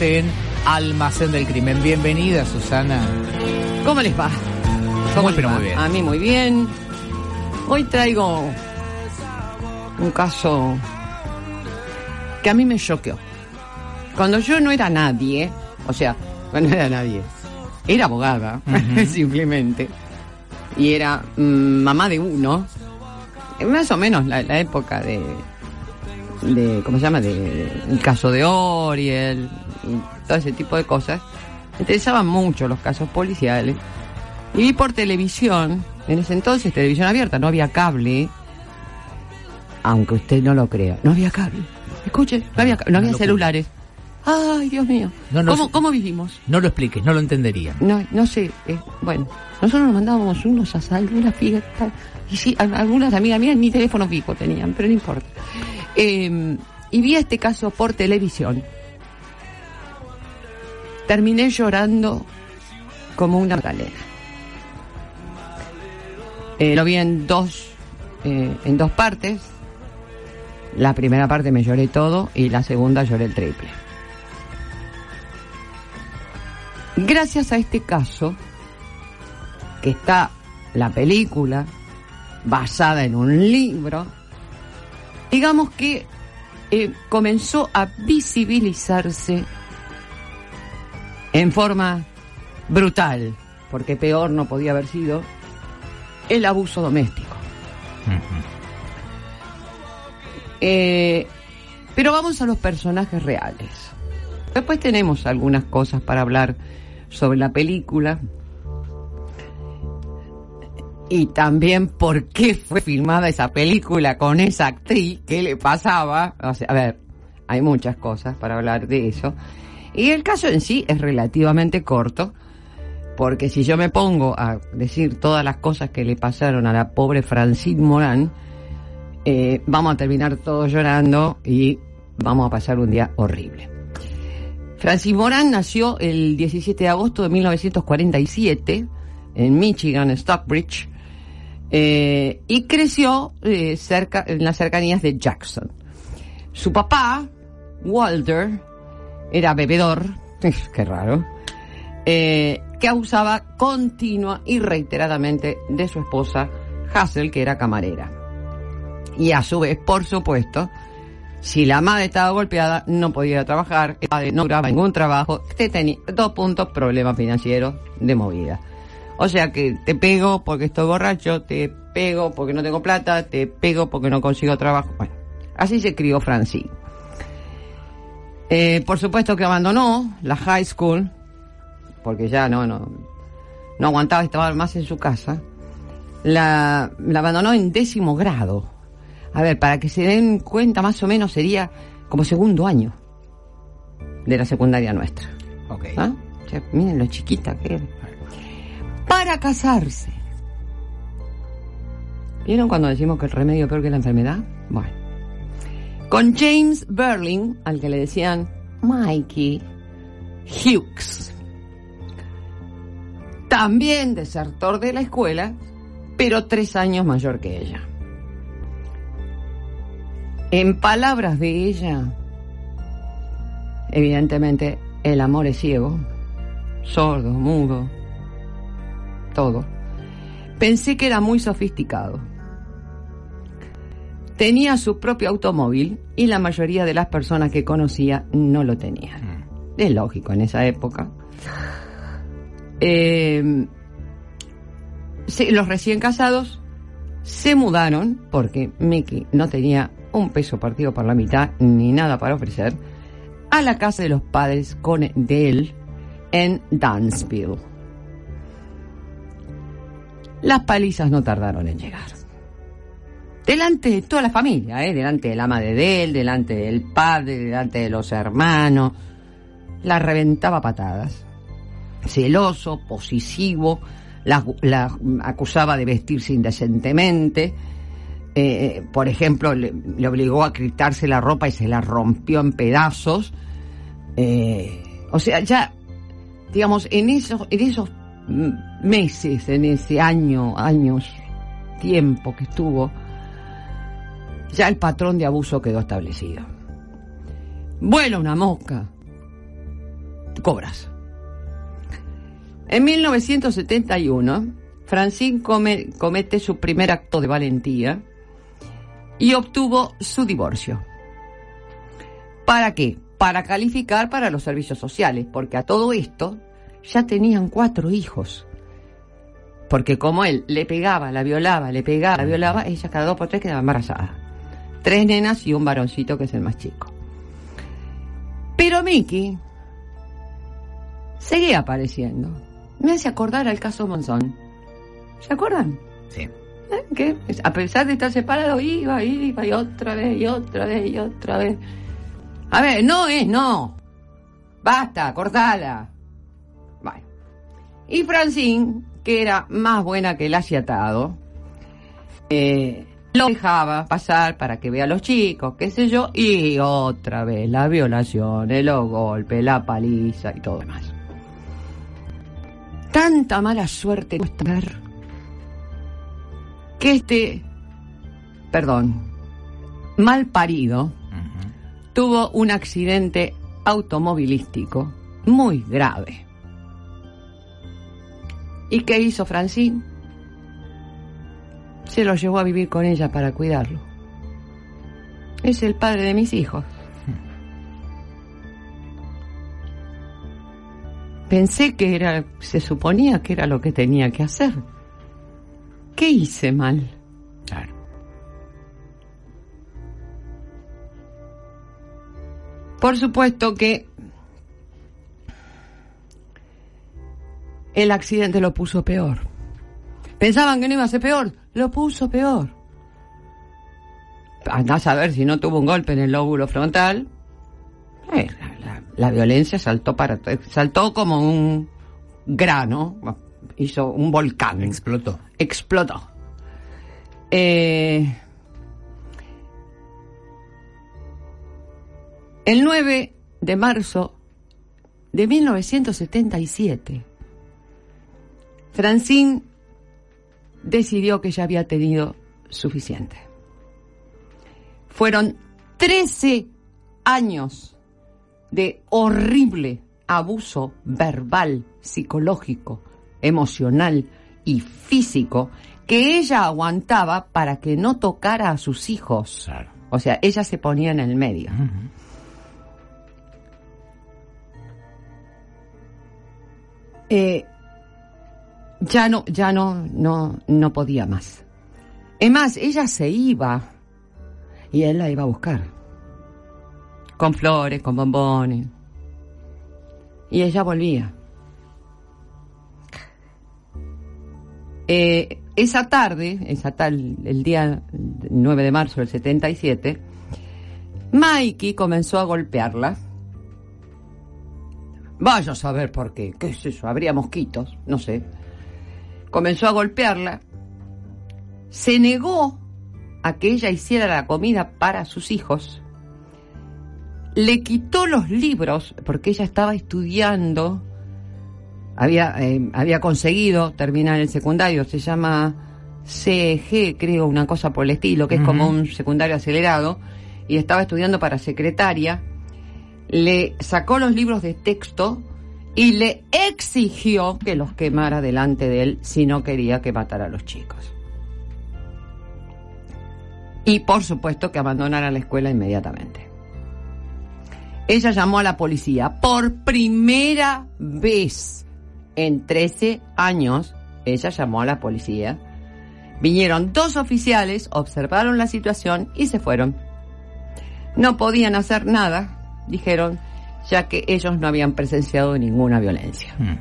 En Almacén del Crimen. Bienvenida, Susana. ¿Cómo les va? ¿Cómo Muy, les pero va? muy bien. A mí muy bien. Hoy traigo un caso que a mí me choqueó. Cuando yo no era nadie, o sea, cuando no era nadie, era abogada, simplemente, y era mm, mamá de uno, más o menos la, la época de, de, ¿cómo se llama? De, el caso de Oriel todo ese tipo de cosas. Me interesaban mucho los casos policiales. Y vi por televisión, en ese entonces televisión abierta, no había cable, aunque usted no lo crea, no había cable. Escuche, no había, no había celulares. Ay, Dios mío. No, no ¿Cómo. ¿Cómo vivimos? No lo expliques, no lo entendería. No, no sé, eh, bueno, nosotros nos mandábamos unos a algunas fiestas, y sí, al- algunas amigas mías ni teléfono fijo tenían, pero no importa. Eh, y vi este caso por televisión. Terminé llorando como una galera. Eh, lo vi en dos, eh, en dos partes. La primera parte me lloré todo y la segunda lloré el triple. Gracias a este caso, que está la película basada en un libro, digamos que eh, comenzó a visibilizarse en forma brutal, porque peor no podía haber sido, el abuso doméstico. Eh, pero vamos a los personajes reales. Después tenemos algunas cosas para hablar sobre la película. Y también por qué fue filmada esa película con esa actriz, qué le pasaba. O sea, a ver, hay muchas cosas para hablar de eso. Y el caso en sí es relativamente corto, porque si yo me pongo a decir todas las cosas que le pasaron a la pobre Francine Morán, eh, vamos a terminar todos llorando y vamos a pasar un día horrible. Francis Moran nació el 17 de agosto de 1947 en Michigan, Stockbridge, eh, y creció eh, cerca, en las cercanías de Jackson. Su papá, Walter, era bebedor, qué raro, eh, que abusaba continua y reiteradamente de su esposa, Hazel, que era camarera. Y a su vez, por supuesto, si la madre estaba golpeada, no podía trabajar, el padre no grababa ningún trabajo, te tenía dos puntos, problemas financieros de movida. O sea que te pego porque estoy borracho, te pego porque no tengo plata, te pego porque no consigo trabajo. Bueno, así se crió Francine. Eh, por supuesto que abandonó la high school, porque ya no, no, no aguantaba estar más en su casa. La, la abandonó en décimo grado. A ver, para que se den cuenta más o menos sería como segundo año de la secundaria nuestra. Ok. ¿Ah? O sea, miren lo chiquita que era. Para casarse. ¿Vieron cuando decimos que el remedio es peor que la enfermedad? Bueno. Con James Berling, al que le decían Mikey Hughes. También desertor de la escuela, pero tres años mayor que ella. En palabras de ella, evidentemente el amor es ciego, sordo, mudo, todo. Pensé que era muy sofisticado. Tenía su propio automóvil y la mayoría de las personas que conocía no lo tenían. Es lógico en esa época. Eh, los recién casados se mudaron porque Mickey no tenía un peso partido por la mitad ni nada para ofrecer a la casa de los padres con de él en Dansville. Las palizas no tardaron en llegar. Delante de toda la familia, ¿eh? delante del ama de él, delante del padre, delante de los hermanos. la reventaba patadas. Celoso, posesivo, la, acusaba de vestirse indecentemente. Eh, por ejemplo, le, le obligó a quitarse la ropa y se la rompió en pedazos. Eh, o sea, ya, digamos, en esos, en esos meses, en ese año, años, tiempo que estuvo, ya el patrón de abuso quedó establecido. Vuela una mosca, cobras. En 1971, Francine come, comete su primer acto de valentía y obtuvo su divorcio. ¿Para qué? Para calificar para los servicios sociales, porque a todo esto ya tenían cuatro hijos. Porque como él le pegaba, la violaba, le pegaba, la violaba, ella cada dos por tres quedaba embarazada. Tres nenas y un varoncito que es el más chico. Pero Mickey seguía apareciendo. Me hace acordar al caso Monzón. ¿Se acuerdan? Sí. ¿Eh? Que a pesar de estar separado, iba, iba, y otra vez, y otra vez, y otra vez. A ver, no es no. Basta, cortala. Bueno. Y Francine, que era más buena que el aciatado, eh, lo dejaba pasar para que vea a los chicos, qué sé yo, y otra vez la violación, los golpes, la paliza y todo demás. Tanta mala suerte ver que este, perdón, mal parido, tuvo un accidente automovilístico muy grave. ¿Y qué hizo Francine? Se lo llevó a vivir con ella para cuidarlo. Es el padre de mis hijos. Pensé que era, se suponía que era lo que tenía que hacer. ¿Qué hice mal? Claro. Por supuesto que el accidente lo puso peor. Pensaban que no iba a ser peor, lo puso peor. Andás a ver si no tuvo un golpe en el lóbulo frontal. Eh, la, la- la violencia saltó para saltó como un grano, hizo un volcán Explotó. explotó. Eh, el 9 de marzo de 1977, Francine decidió que ya había tenido suficiente. Fueron 13 años de horrible abuso verbal, psicológico, emocional y físico que ella aguantaba para que no tocara a sus hijos. Claro. O sea, ella se ponía en el medio. Eh, ya no, ya no, no, no podía más. Es más, ella se iba y él la iba a buscar. Con flores, con bombones. Y ella volvía. Eh, esa tarde, esa tal, el día 9 de marzo del 77, Mikey comenzó a golpearla. Vaya a saber por qué. ¿Qué es eso? Habría mosquitos, no sé. Comenzó a golpearla. Se negó a que ella hiciera la comida para sus hijos. Le quitó los libros porque ella estaba estudiando. Había, eh, había conseguido terminar el secundario. Se llama CG, creo, una cosa por el estilo, que es como un secundario acelerado. Y estaba estudiando para secretaria le sacó los libros de texto y le exigió que los quemara delante de él si no quería que matara a los chicos. Y por supuesto que abandonara la escuela inmediatamente. Ella llamó a la policía por primera vez en 13 años. Ella llamó a la policía. Vinieron dos oficiales, observaron la situación y se fueron. No podían hacer nada, dijeron, ya que ellos no habían presenciado ninguna violencia. Mm.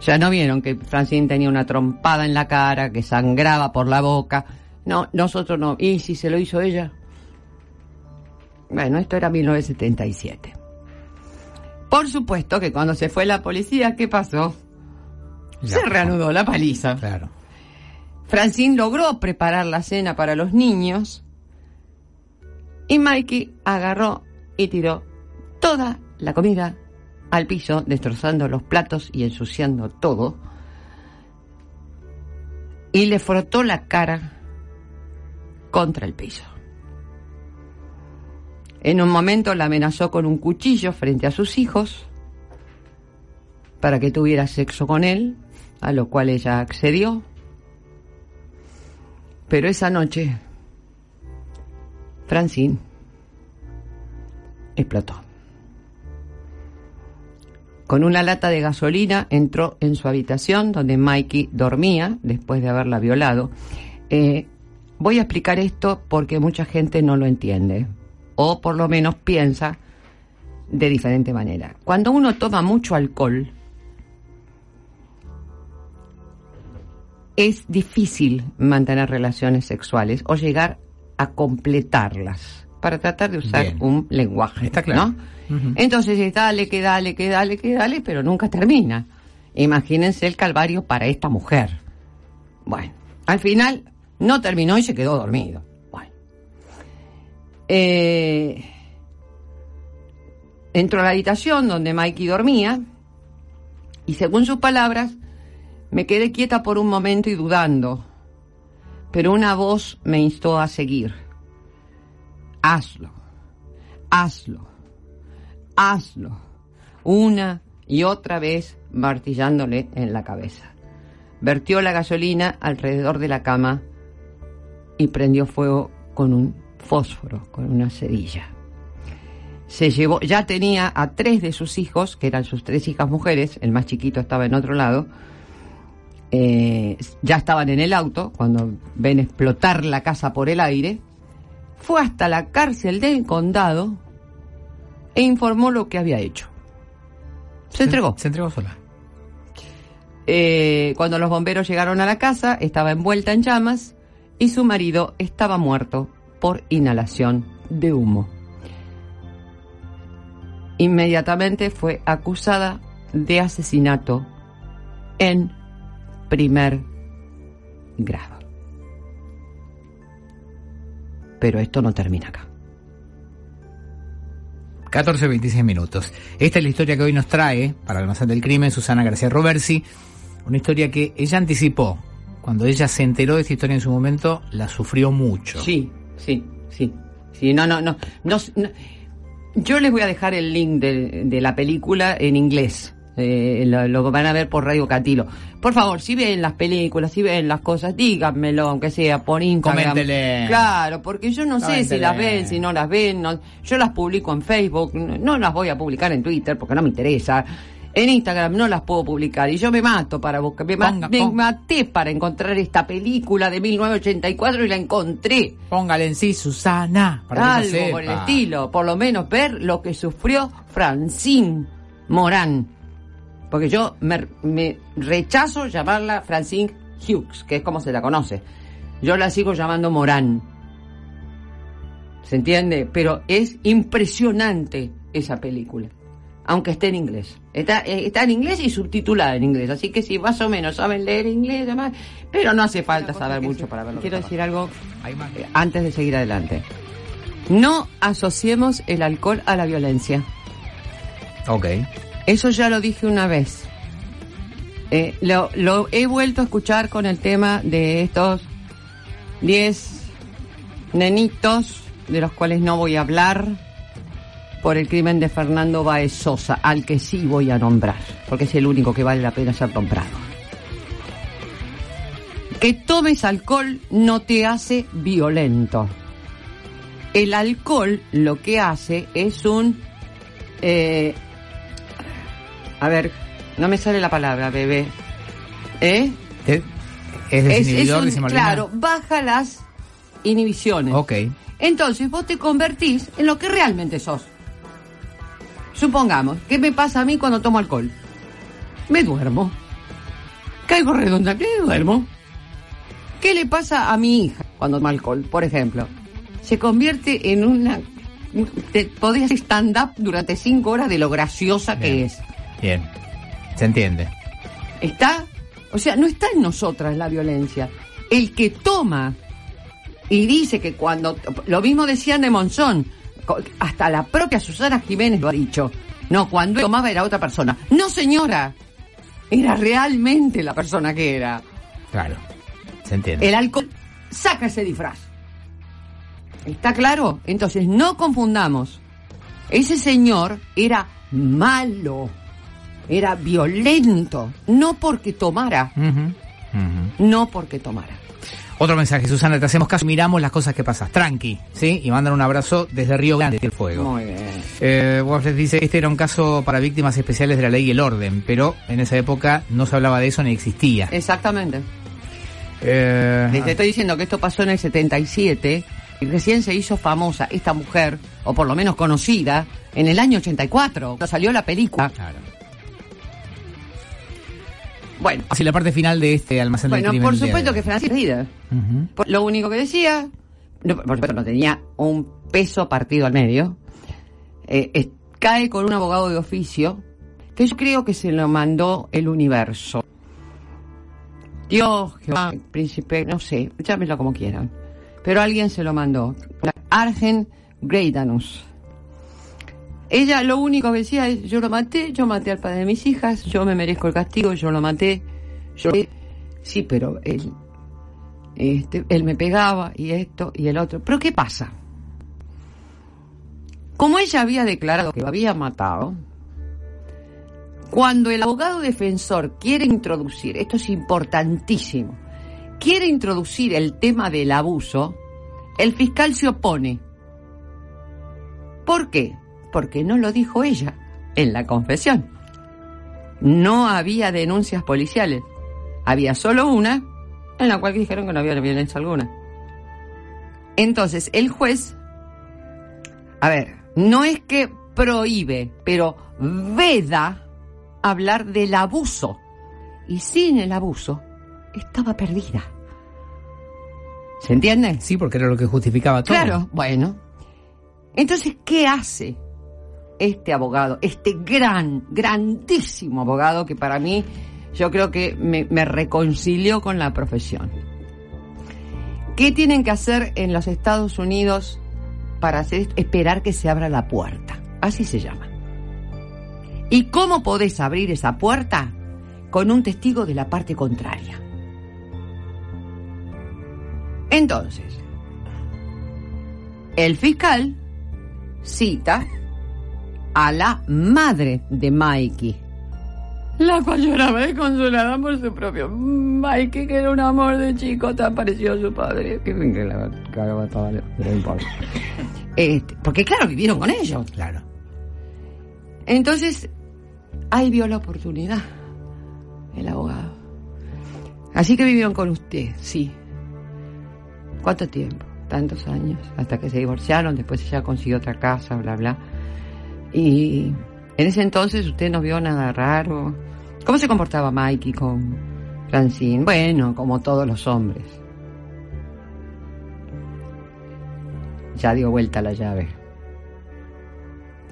Ya no vieron que Francine tenía una trompada en la cara, que sangraba por la boca. No, nosotros no. ¿Y si se lo hizo ella? Bueno, esto era 1977. Por supuesto que cuando se fue la policía, ¿qué pasó? Ya, se reanudó la paliza. Claro. Francine logró preparar la cena para los niños y Mikey agarró y tiró toda la comida al piso, destrozando los platos y ensuciando todo. Y le frotó la cara contra el piso. En un momento la amenazó con un cuchillo frente a sus hijos para que tuviera sexo con él, a lo cual ella accedió. Pero esa noche, Francine explotó. Con una lata de gasolina entró en su habitación donde Mikey dormía después de haberla violado. Eh, voy a explicar esto porque mucha gente no lo entiende o por lo menos piensa de diferente manera. Cuando uno toma mucho alcohol, es difícil mantener relaciones sexuales o llegar a completarlas para tratar de usar Bien. un lenguaje. Está claro. ¿no? Entonces es dale, que dale, que dale, que dale, pero nunca termina. Imagínense el calvario para esta mujer. Bueno, al final no terminó y se quedó dormido. Bueno. Eh, entró a la habitación donde Mikey dormía y según sus palabras, me quedé quieta por un momento y dudando, pero una voz me instó a seguir. Hazlo, hazlo, hazlo, una y otra vez martillándole en la cabeza. Vertió la gasolina alrededor de la cama y prendió fuego con un fósforo, con una cerilla. Se llevó, ya tenía a tres de sus hijos, que eran sus tres hijas mujeres, el más chiquito estaba en otro lado, eh, ya estaban en el auto cuando ven explotar la casa por el aire, fue hasta la cárcel del condado e informó lo que había hecho. Se entregó. Se entregó sola. Eh, cuando los bomberos llegaron a la casa, estaba envuelta en llamas y su marido estaba muerto por inhalación de humo. Inmediatamente fue acusada de asesinato en primer grado. Pero esto no termina acá. 14, 26 minutos. Esta es la historia que hoy nos trae, para el almacén del crimen, Susana García Roversi. Una historia que ella anticipó. Cuando ella se enteró de esta historia en su momento, la sufrió mucho. Sí, sí, sí. Sí, no, no, no. no, no. Yo les voy a dejar el link de, de la película en inglés. Eh, lo, lo van a ver por Radio Catilo. Por favor, si ven las películas, si ven las cosas, díganmelo, aunque sea por Instagram. Coméntele. Claro, porque yo no sé si las ven, si no las ven. no- yo las publico en Facebook, no, las voy a publicar en Twitter porque no me interesa. En Instagram no las puedo publicar y yo me mato para buscar. Me, ma- me maté para encontrar esta película de 1984 y la encontré. Póngale en sí, Susana. Para que no Algo por el estilo, por lo menos ver lo que sufrió Francine Morán. Porque yo me, me rechazo llamarla Francine Hughes, que es como se la conoce. Yo la sigo llamando Morán. ¿Se entiende? Pero es impresionante esa película. Aunque esté en inglés. Está, eh, está en inglés y subtitulada en inglés. Así que si más o menos saben leer inglés, además, pero no hace falta saber mucho para verlo. Quiero decir algo eh, antes de seguir adelante. No asociemos el alcohol a la violencia. Ok. Eso ya lo dije una vez. Eh, lo, lo he vuelto a escuchar con el tema de estos 10 nenitos, de los cuales no voy a hablar, por el crimen de Fernando Baez Sosa, al que sí voy a nombrar, porque es el único que vale la pena ser nombrado. Que tomes alcohol no te hace violento. El alcohol lo que hace es un... eh, a ver, no me sale la palabra, bebé. ¿Eh? Es, es Es, es desinhibidor, un- claro, baja las inhibiciones. Ok. Entonces vos te convertís en lo que realmente sos. Supongamos, ¿qué me pasa a mí cuando tomo alcohol? Me duermo. Caigo redonda, me duermo. ¿Qué le pasa a mi hija cuando toma alcohol, por ejemplo? Se convierte en una te podrías stand-up durante cinco horas de lo graciosa que es. Bien. Se entiende. ¿Está? O sea, no está en nosotras la violencia. El que toma y dice que cuando... Lo mismo decían de Monzón. Hasta la propia Susana Jiménez lo ha dicho. No, cuando él tomaba era otra persona. No, señora. Era realmente la persona que era. Claro. Se entiende. El alcohol saca ese disfraz. ¿Está claro? Entonces, no confundamos. Ese señor era malo. Era violento. No porque tomara. No porque tomara. Otro mensaje, Susana, te hacemos caso, miramos las cosas que pasan. Tranqui, ¿sí? Y mandan un abrazo desde Río Grande, el fuego. Muy bien. Eh, dice, este era un caso para víctimas especiales de la ley y el orden, pero en esa época no se hablaba de eso ni existía. Exactamente. Eh, Les estoy diciendo que esto pasó en el 77 y recién se hizo famosa esta mujer, o por lo menos conocida, en el año 84. Cuando salió la película. claro. Bueno, Así la parte final de este almacén bueno por supuesto que Francis. Por- Lo único que decía, no, por supuesto no tenía un peso partido al medio, eh, es- cae con un abogado de oficio, que yo creo que se lo mandó el universo. Dios, Jehová, príncipe, no sé, llámenlo como quieran. Pero alguien se lo mandó. Argen Greidanus. Ella lo único que decía es, yo lo maté, yo maté al padre de mis hijas, yo me merezco el castigo, yo lo maté, yo... Sí, pero él, este, él me pegaba y esto y el otro. Pero ¿qué pasa? Como ella había declarado que lo había matado, cuando el abogado defensor quiere introducir, esto es importantísimo, quiere introducir el tema del abuso, el fiscal se opone. ¿Por qué? Porque no lo dijo ella en la confesión. No había denuncias policiales. Había solo una en la cual dijeron que no había violencia alguna. Entonces, el juez, a ver, no es que prohíbe, pero veda hablar del abuso. Y sin el abuso, estaba perdida. ¿Se entiende? Sí, porque era lo que justificaba todo. Claro, bueno. Entonces, ¿qué hace este abogado? Este gran, grandísimo abogado que para mí, yo creo que me, reconcilió con la profesión. ¿Qué tienen que hacer en los Estados Unidos para hacer? Esperar que se abra la puerta. Así se llama. ¿Y cómo podés abrir esa puerta? Con un testigo de la parte contraria. Entonces, el fiscal cita a la madre de Mikey. La cual lloraba desconsolada por su propio Mikey, que era un amor de chico tan parecido a su padre. Que que la cagaba toda, pero no importa. Este, porque claro, vivieron con ellos. Claro. Entonces, ahí vio la oportunidad el abogado. Así que vivieron con usted, sí. ¿Cuánto tiempo? Tantos años, hasta que se divorciaron, después ella consiguió otra casa, bla, bla. Y en ese entonces usted no vio nada raro. ¿Cómo se comportaba Mikey con Francine? Bueno, como todos los hombres. Ya dio vuelta la llave.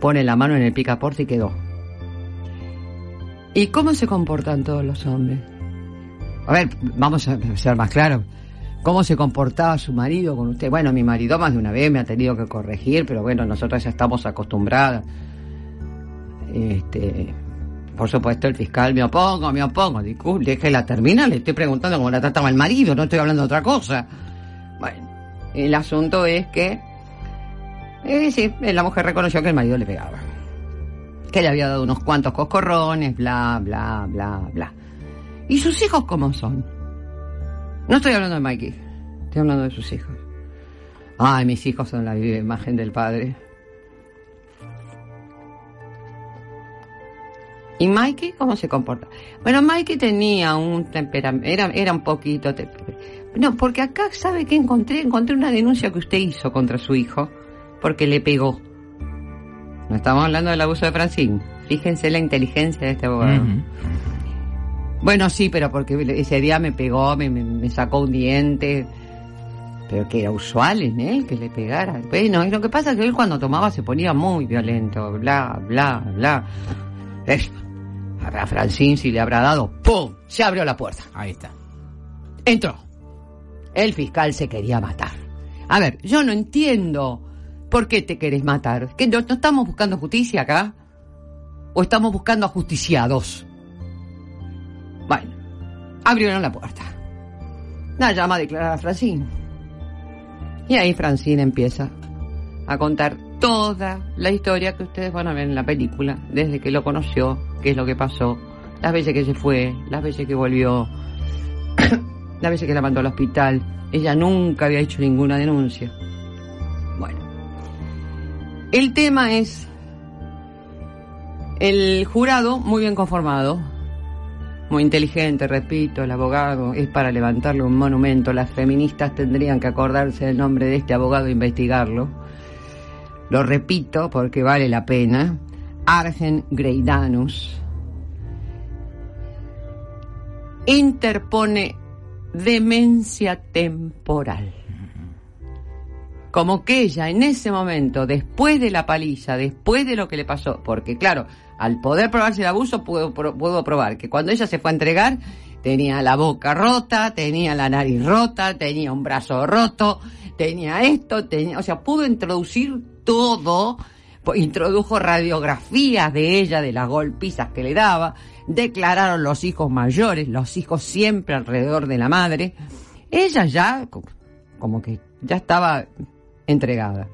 Pone la mano en el picaporte y quedó. ¿Y cómo se comportan todos los hombres? A ver, vamos a ser más claros. ¿Cómo se comportaba su marido con usted? Bueno, mi marido más de una vez me ha tenido que corregir, pero bueno, nosotras ya estamos acostumbradas. Este, por supuesto, el fiscal me opongo, me opongo. Disculpe, déjela terminar, le estoy preguntando cómo la trataba el marido, no estoy hablando de otra cosa. Bueno, el asunto es que, eh, sí, la mujer reconoció que el marido le pegaba. Que le había dado unos cuantos coscorrones, bla, bla, bla, bla. ¿Y sus hijos cómo son? No estoy hablando de Mikey, estoy hablando de sus hijos. Ay, mis hijos son la imagen del padre. ¿Y Mikey cómo se comporta? Bueno, Mikey tenía un temperamento, era, era un poquito... No, porque acá, ¿sabe qué encontré? Encontré una denuncia que usted hizo contra su hijo, porque le pegó. No estamos hablando del abuso de Francine. Fíjense la inteligencia de este abogado. Bueno, sí, pero porque ese día me pegó, me, sacó un diente. pero que era usual en él que le pegara. Bueno, y lo que pasa es que él cuando tomaba se ponía muy violento, bla, bla, bla. A Francine si le habrá dado, ¡pum! Se abrió la puerta. Ahí está. Entró. El fiscal se quería matar. A ver, yo no entiendo por qué te querés matar. ¿Que no, no estamos buscando justicia acá? ¿O estamos buscando ajusticiados? Bueno, abrieron la puerta. La llama a declarar a Francine. Y ahí Francine empieza a contar toda la historia que ustedes van a ver en la película, desde que lo conoció, qué es lo que pasó, las veces que se fue, las veces que volvió, las veces que la mandó al hospital. Ella nunca había hecho ninguna denuncia. Bueno, el tema es el jurado muy bien conformado, muy inteligente, repito, el abogado es para levantarle un monumento. Las feministas tendrían que acordarse del nombre de este abogado e investigarlo. Lo repito porque vale la pena. Argen Greidanus interpone demencia temporal. Como que ella en ese momento, después de la paliza, después de lo que le pasó, porque claro, al poder probarse el abuso, puedo, puedo probar que cuando ella se fue a entregar, tenía la boca rota, tenía la nariz rota, tenía un brazo roto, tenía esto, tenía, o sea, pudo introducir todo, introdujo radiografías de ella, de las golpizas que le daba, declararon los hijos mayores, los hijos siempre alrededor de la madre. Ella ya, como que ya estaba entregada.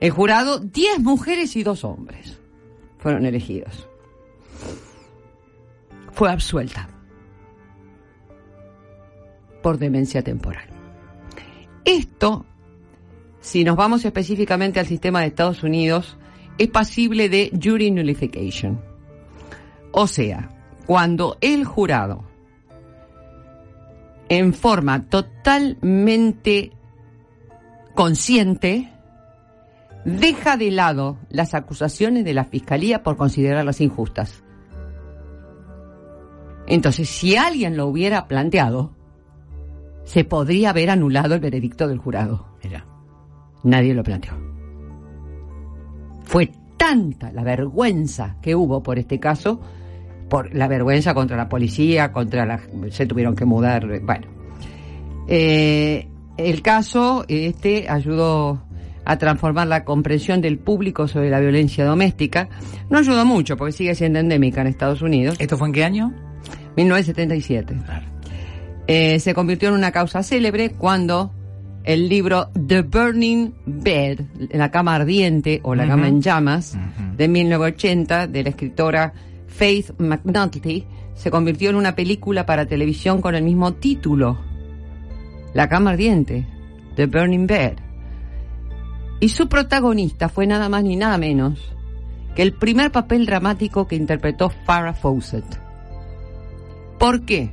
El jurado, 10 mujeres y dos hombres fueron elegidos. Fue absuelta por demencia temporal. Esto, si nos vamos específicamente al sistema de Estados Unidos, es pasible de jury nullification. O sea, cuando el jurado, en forma totalmente consciente, deja de lado las acusaciones de la Fiscalía por considerarlas injustas. Entonces, si alguien lo hubiera planteado, se podría haber anulado el veredicto del jurado. Mira. Nadie lo planteó. Fue tanta la vergüenza que hubo por este caso, por la vergüenza contra la policía, contra la... se tuvieron que mudar, bueno. Eh, el caso este ayudó a transformar la comprensión del público sobre la violencia doméstica. No ayudó mucho porque sigue siendo endémica en Estados Unidos. ¿Esto fue en qué año? 1977. Eh, se convirtió en una causa célebre cuando el libro The Burning Bed, la cama ardiente o la cama en llamas, de 1980, de la escritora Faith McNulty, se convirtió en una película para televisión con el mismo título, La cama ardiente, The Burning Bed. Y su protagonista fue nada más ni nada menos que el primer papel dramático que interpretó Farrah Fawcett. ¿Por qué?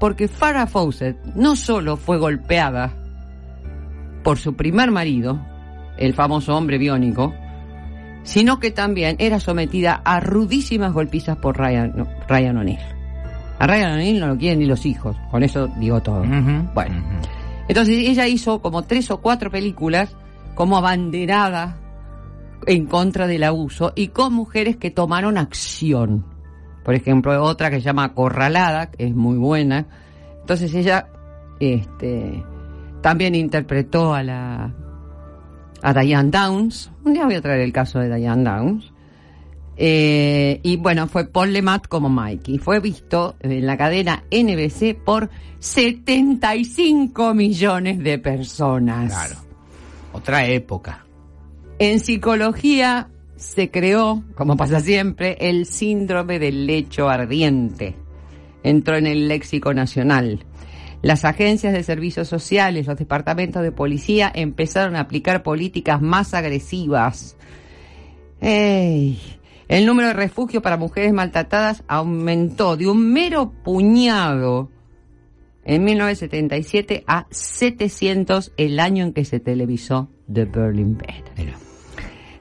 Porque Farrah Fawcett no solo fue golpeada por su primer marido, el famoso hombre biónico, sino que también era sometida a rudísimas golpizas por Ryan, Ryan O'Neill. A Ryan O'Neill no lo quieren ni los hijos, con eso digo todo. Bueno, entonces ella hizo como tres o cuatro películas como abanderada en contra del abuso y con mujeres que tomaron acción. Por ejemplo, otra que se llama Corralada, que es muy buena. Entonces ella este, también interpretó a la a Diane Downs. Un día voy a traer el caso de Diane Downs. Eh, y bueno, fue Paul Lemat como Mike. Y fue visto en la cadena NBC por 75 millones de personas. Claro. Otra época. En psicología se creó, como pasa siempre, el síndrome del lecho ardiente. Entró en el léxico nacional. Las agencias de servicios sociales, los departamentos de policía empezaron a aplicar políticas más agresivas. ¡Ey! El número de refugios para mujeres maltratadas aumentó de un mero puñado en 1977 a 700 el año en que se televisó The Berlin Bed. Mira.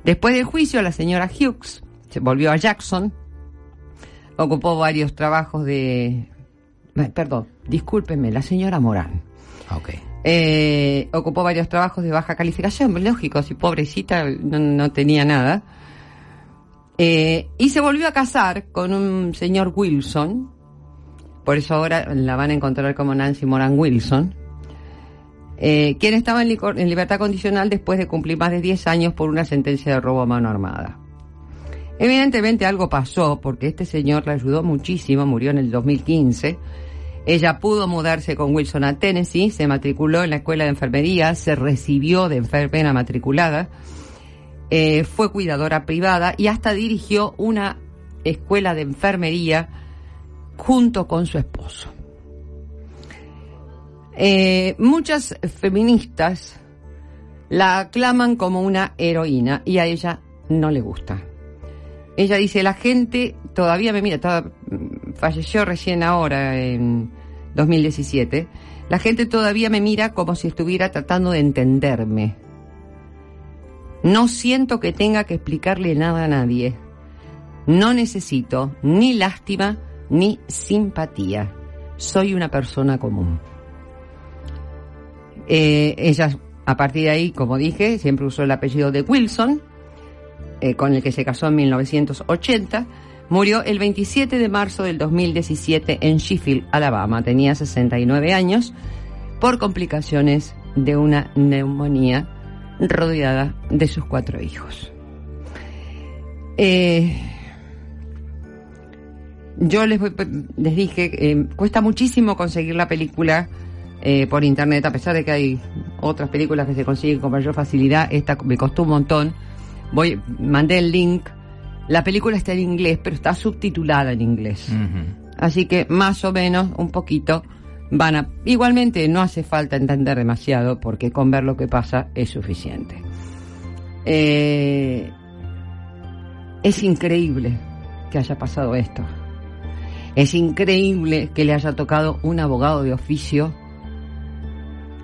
Después del juicio, la señora Hughes se volvió a Jackson, ocupó varios trabajos de... Perdón, discúlpeme, la señora Morán. Ok. Eh, ocupó varios trabajos de baja calificación, lógico, si pobrecita no, no tenía nada. Eh, y se volvió a casar con un señor Wilson, por eso ahora la van a encontrar como Nancy Moran Wilson, eh, quien estaba en, en libertad condicional después de cumplir más de 10 años por una sentencia de robo a mano armada. Evidentemente algo pasó porque este señor la ayudó muchísimo, murió en el 2015. Ella pudo mudarse con Wilson a Tennessee, se matriculó en la escuela de enfermería, se recibió de enfermera matriculada, eh, fue cuidadora privada y hasta dirigió una escuela de enfermería junto con su esposo. Eh, muchas feministas la aclaman como una heroína y a ella no le gusta. Ella dice, la gente todavía me mira, mm, falleció recién ahora en 2017, la gente todavía me mira como si estuviera tratando de entenderme. No siento que tenga que explicarle nada a nadie. No necesito ni lástima ni simpatía. Soy una persona común. Eh, ella, a partir de ahí, como dije, siempre usó el apellido de Wilson, eh, con el que se casó en 1980. Murió el 27 de marzo del 2017 en Sheffield, Alabama. Tenía 69 años por complicaciones de una neumonía rodeada de sus cuatro hijos. Eh, yo les, les dije, eh, cuesta muchísimo conseguir la película eh, por internet, a pesar de que hay otras películas que se consiguen con mayor facilidad, esta me costó un montón. Voy, mandé el link. La película está en inglés, pero está subtitulada en inglés. Así que más o menos, un poquito, van a... Igualmente no hace falta entender demasiado porque con ver lo que pasa es suficiente. Eh, es increíble que haya pasado esto. Es increíble que le haya tocado un abogado de oficio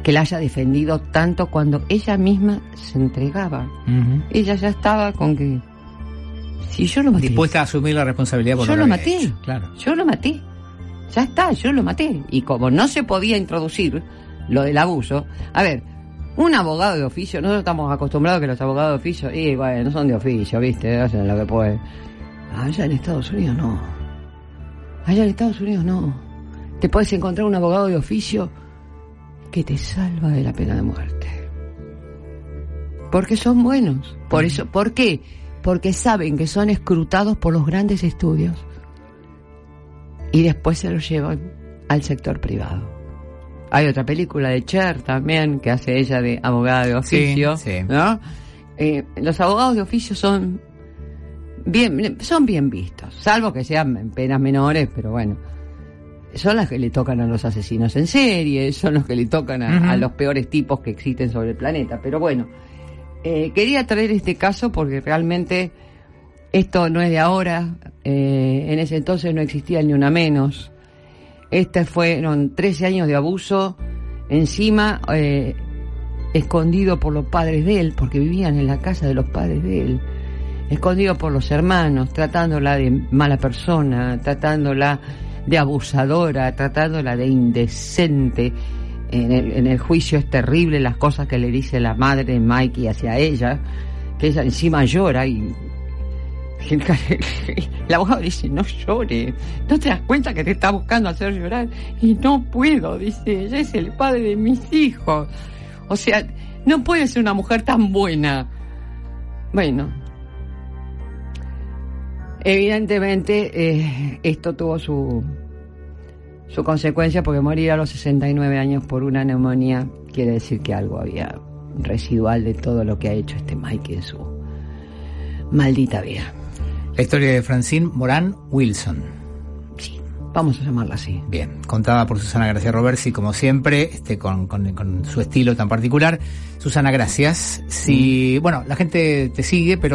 que la haya defendido tanto cuando ella misma se entregaba. Ella ya estaba con que... Si yo lo maté, Dispuesta a asumir la responsabilidad por Yo lo maté. hecho, Claro. yo lo maté. Ya está, yo lo maté. Y como no se podía introducir lo del abuso, a ver, un abogado de oficio, nosotros estamos acostumbrados que los abogados de oficio, y bueno, no son de oficio, viste, hacen lo que pueden. Allá en Estados Unidos no. Allá en Estados Unidos no. Te puedes encontrar un abogado de oficio que te salva de la pena de muerte. Porque son buenos. Por eso, ¿por qué? Porque saben que son escrutados por los grandes estudios y después se los llevan al sector privado. Hay otra película de Cher también que hace ella de abogada de Sí, oficio, sí. ¿no? Eh, los abogados de oficio son bien son bien vistos, salvo que sean penas menores, pero bueno, son las que le tocan a los asesinos en serie, son los que le tocan a los peores tipos que existen sobre el planeta, pero bueno, eh, quería traer este caso porque realmente esto no es de ahora, eh, en ese entonces no existía ni una menos. Este fueron 13 años de abuso, encima eh, escondido por los padres de él, porque vivían en la casa de los padres de él, escondido por los hermanos, tratándola de mala persona, tratándola de abusadora, tratándola de indecente. En el, juicio es terrible las cosas que le dice la madre de Mikey hacia ella, que ella encima llora y el abogado dice, no llore, no te das cuenta que te está buscando hacer llorar. Y no puedo, dice, ella es el padre de mis hijos. O sea, no puede ser una mujer tan buena. Bueno, evidentemente eh, esto tuvo su, su consecuencia porque morir a los 69 años por una neumonía quiere decir que algo había residual de todo lo que ha hecho este Mike en su maldita vida. La historia de Francine Morán Wilson. Sí, vamos a llamarla así. Bien, contada por Susana Gracia Roversi, como siempre, este, con, con- con su estilo tan particular. Susana, gracias. Si, bueno, la gente te sigue, pero